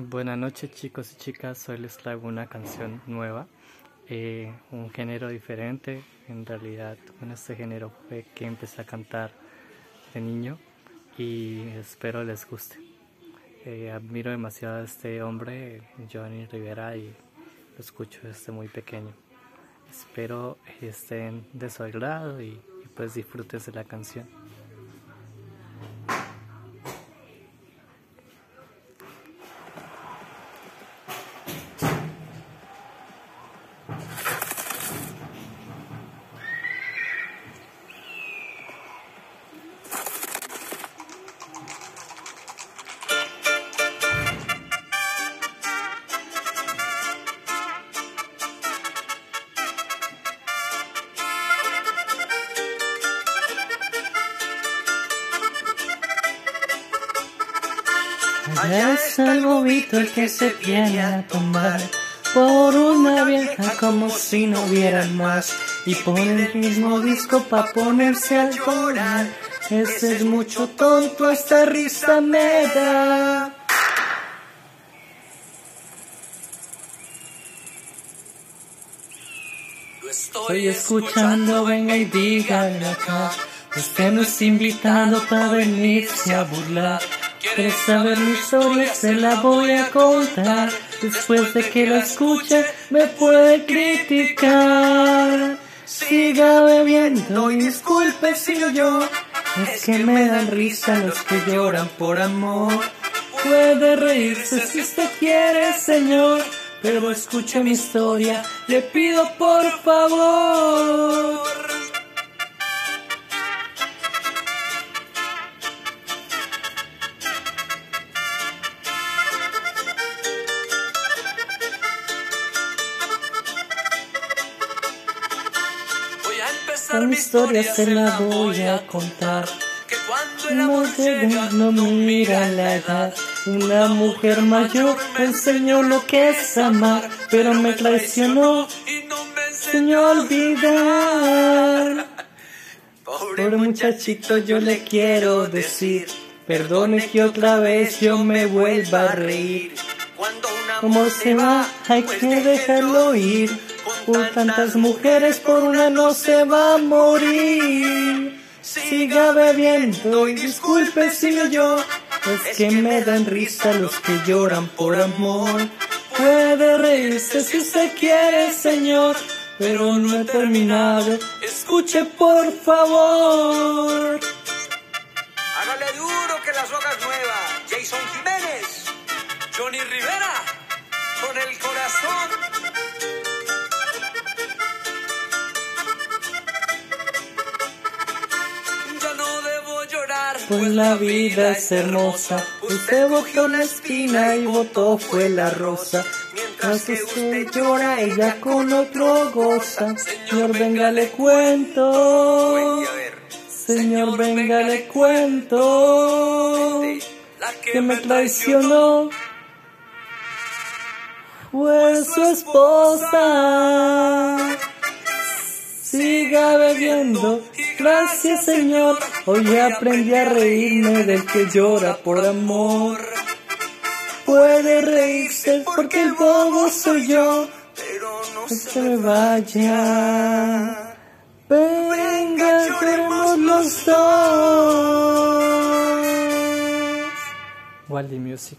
Buenas noches chicos y chicas, hoy les traigo una canción nueva, eh, un género diferente, en realidad con este género fue que empecé a cantar de niño y espero les guste. Eh, admiro demasiado a este hombre, Johnny Rivera, y lo escucho desde muy pequeño. Espero estén de su agrado y, pues disfrutes de la canción. Allá está el bobito el que se viene a tomar por una vieja como si no hubiera más y pone el mismo disco pa' ponerse al volar. Ese es mucho tonto, esta risa me da. Estoy escuchando, venga y díganle acá. Usted me está invitando para venirse a burlar. ¿Quieres saber mi historia? Se la voy a contar. Después de que la escuche, me puede criticar. Siga bebiendo y disculpe si yo. Es que me dan risa los que lloran por amor. Puede reírse si usted quiere, señor. Pero escuche mi historia, le pido por favor. Voy a empezar mi historia se la voy a contar. Que cuando el No amor te llega, no mira la edad. Una mujer mayor me enseñó lo que es amar, pero me traicionó, y no me enseñó a olvidar. Pobre muchachito, yo le quiero decir, perdone que otra vez yo me vuelva a reír. Cuando un amor se va, hay pues que dejarlo ir. Por tantas mujeres, por una no se va a morir. Siga bebiendo y disculpe si yo, es que me dan risa los que lloran por amor. Puede reírse si se quiere, señor, pero no he terminado. Escuche por favor. Hágale duro que la soga es nueva. Jason Jiménez, Johnny Rivera, con el corazón. Pues la vida es hermosa. Usted votó la espina y votó fue la rosa. Mientras usted llora, ella con otro goza. Señor, venga, le cuento. Señor, venga, le cuento. Que me traicionó. Fue su esposa. Siga bebiendo. Gracias, Señor. Hoy aprendí a reírme del que llora por amor. Puede reírse porque el bobo soy yo. Pero no Que se me vaya. Venga, lloremos los dos. Wally Music.